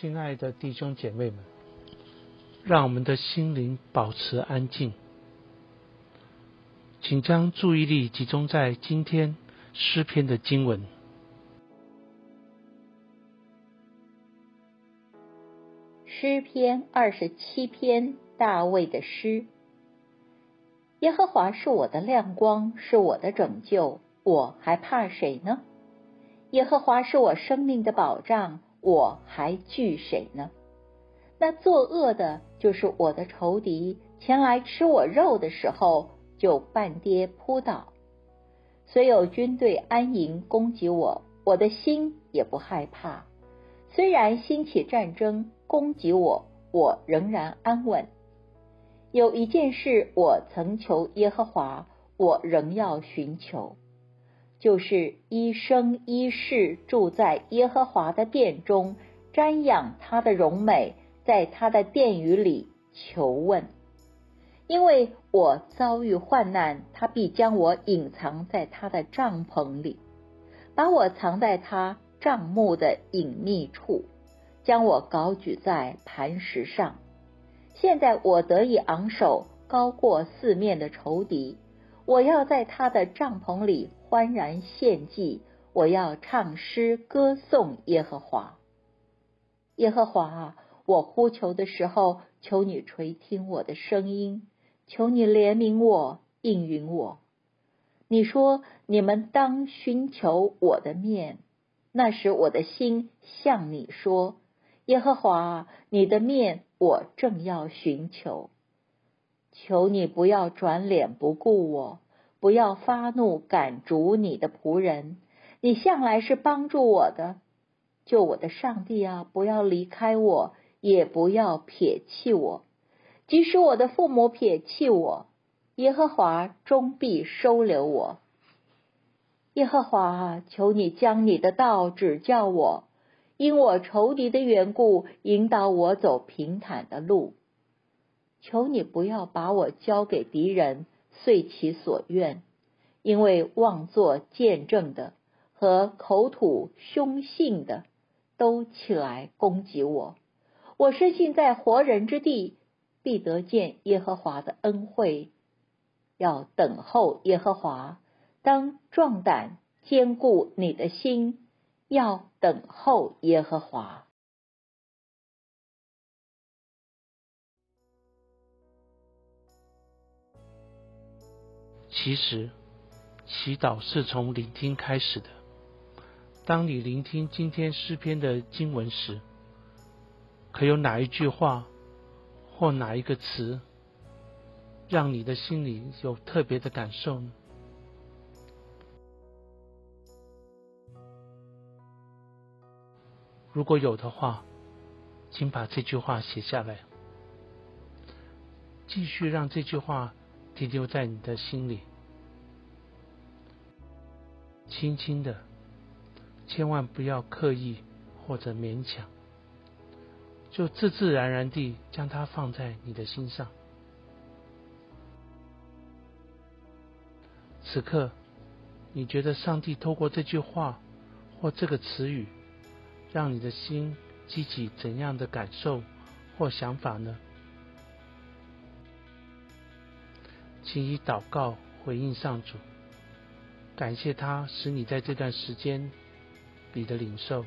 亲爱的弟兄姐妹们，让我们的心灵保持安静，请将注意力集中在今天诗篇的经文。诗篇二十七篇，大卫的诗。耶和华是我的亮光，是我的拯救，我还怕谁呢？耶和华是我生命的保障。我还惧谁呢？那作恶的，就是我的仇敌，前来吃我肉的时候，就半跌扑倒。虽有军队安营攻击我，我的心也不害怕。虽然兴起战争攻击我，我仍然安稳。有一件事我曾求耶和华，我仍要寻求。就是一生一世住在耶和华的殿中，瞻仰他的荣美，在他的殿宇里求问。因为我遭遇患难，他必将我隐藏在他的帐篷里，把我藏在他帐幕的隐秘处，将我高举在磐石上。现在我得以昂首，高过四面的仇敌。我要在他的帐篷里。欢然献祭，我要唱诗歌颂耶和华。耶和华，我呼求的时候，求你垂听我的声音，求你怜悯我，应允我。你说你们当寻求我的面，那时我的心向你说：耶和华，你的面我正要寻求，求你不要转脸不顾我。不要发怒赶逐你的仆人，你向来是帮助我的，救我的上帝啊！不要离开我，也不要撇弃我。即使我的父母撇弃我，耶和华终必收留我。耶和华，求你将你的道指教我，因我仇敌的缘故，引导我走平坦的路。求你不要把我交给敌人。遂其所愿，因为妄作见证的和口吐凶信的都起来攻击我。我深信在活人之地必得见耶和华的恩惠，要等候耶和华，当壮胆坚固你的心，要等候耶和华。其实，祈祷是从聆听开始的。当你聆听今天诗篇的经文时，可有哪一句话或哪一个词，让你的心里有特别的感受呢？如果有的话，请把这句话写下来，继续让这句话。停留在你的心里，轻轻的，千万不要刻意或者勉强，就自自然然地将它放在你的心上。此刻，你觉得上帝透过这句话或这个词语，让你的心激起怎样的感受或想法呢？请以祷告回应上主，感谢他使你在这段时间里的领受。